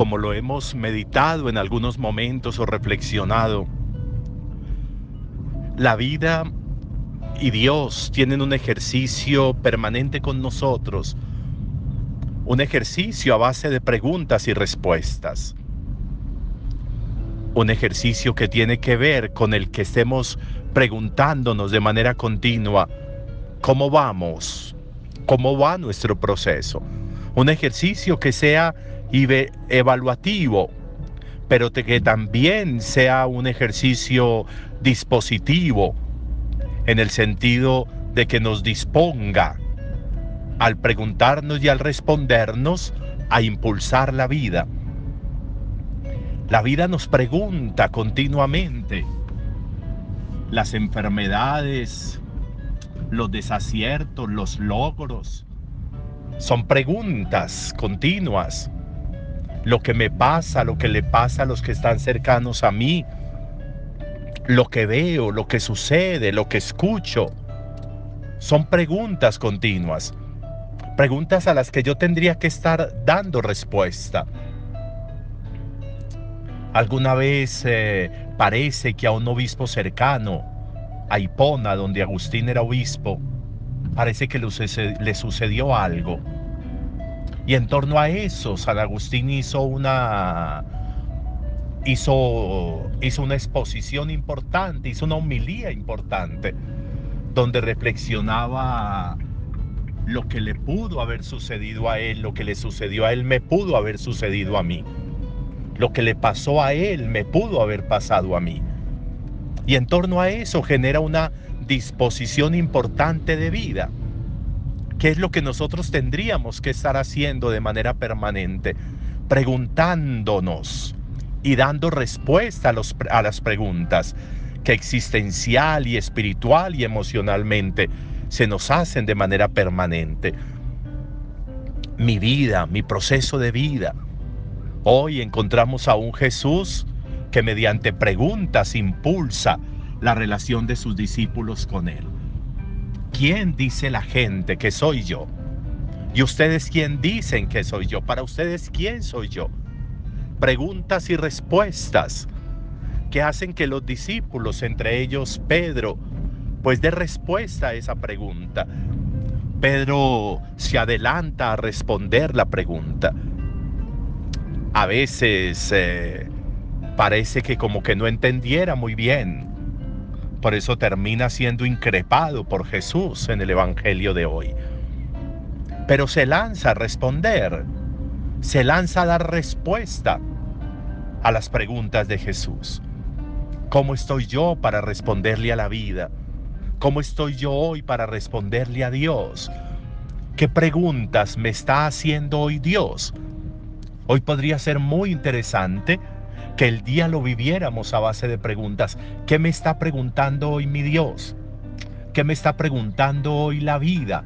como lo hemos meditado en algunos momentos o reflexionado, la vida y Dios tienen un ejercicio permanente con nosotros, un ejercicio a base de preguntas y respuestas, un ejercicio que tiene que ver con el que estemos preguntándonos de manera continua, ¿cómo vamos? ¿Cómo va nuestro proceso? Un ejercicio que sea evaluativo, pero que también sea un ejercicio dispositivo, en el sentido de que nos disponga al preguntarnos y al respondernos a impulsar la vida. La vida nos pregunta continuamente. Las enfermedades, los desaciertos, los logros, son preguntas continuas. Lo que me pasa, lo que le pasa a los que están cercanos a mí, lo que veo, lo que sucede, lo que escucho, son preguntas continuas. Preguntas a las que yo tendría que estar dando respuesta. Alguna vez eh, parece que a un obispo cercano, a Hipona, donde Agustín era obispo, parece que le sucedió algo. Y en torno a eso, San Agustín hizo una, hizo, hizo una exposición importante, hizo una homilía importante, donde reflexionaba lo que le pudo haber sucedido a él, lo que le sucedió a él me pudo haber sucedido a mí. Lo que le pasó a él me pudo haber pasado a mí. Y en torno a eso genera una disposición importante de vida. ¿Qué es lo que nosotros tendríamos que estar haciendo de manera permanente? Preguntándonos, y dando respuesta a, a las preguntas que existencial y espiritual y emocionalmente se nos hacen de manera permanente. Mi vida, mi proceso de vida. Hoy encontramos a un Jesús que mediante preguntas impulsa la relación de sus discípulos con Él. ¿Quién dice la gente que soy yo? ¿Y ustedes quién dicen que soy yo? Para ustedes, ¿quién soy yo? preguntas y respuestas que hacen que los discípulos, entre ellos Pedro, pues dé respuesta a esa pregunta. Pedro se adelanta a responder la pregunta. A veces eh, parece que como que no entendiera muy bien. Por eso termina siendo increpado por Jesús en el Evangelio de hoy. Pero se lanza a responder, se lanza a dar respuesta a las preguntas de Jesús. ¿Cómo estoy yo para responderle a la vida? ¿Cómo estoy yo hoy para responderle a Dios? ¿Qué preguntas me está haciendo hoy Dios? Hoy podría ser muy interesante que el día lo viviéramos a base de preguntas. ¿Qué me está preguntando hoy mi Dios? ¿Qué me está preguntando hoy la vida?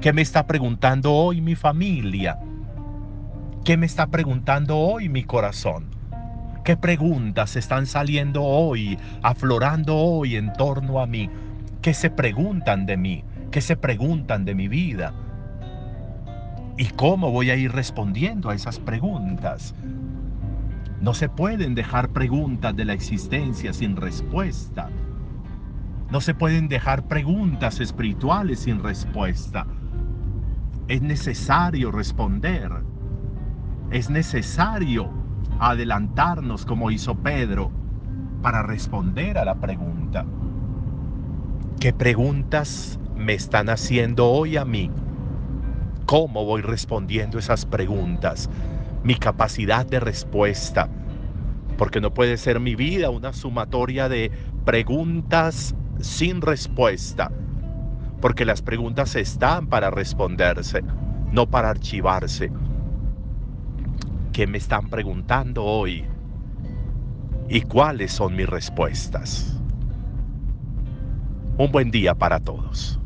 ¿Qué me está preguntando hoy mi familia? ¿Qué me está preguntando hoy mi corazón? ¿Qué preguntas están saliendo hoy, aflorando hoy en torno a mí? ¿Qué se preguntan de mí? ¿Qué se preguntan de mi vida? ¿Y cómo voy a ir respondiendo a esas preguntas? No se pueden dejar preguntas de la existencia sin respuesta. No se pueden dejar preguntas espirituales sin respuesta. Es necesario responder es necesario adelantarnos como hizo Pedro para responder a la pregunta. ¿Qué preguntas me están haciendo hoy a mí? ¿Cómo voy respondiendo esas preguntas? Mi capacidad de respuesta. Porque no puede ser mi vida una sumatoria de preguntas sin respuesta. Porque las preguntas están para responderse, no para archivarse que me están preguntando hoy y cuáles son mis respuestas. Un buen día para todos.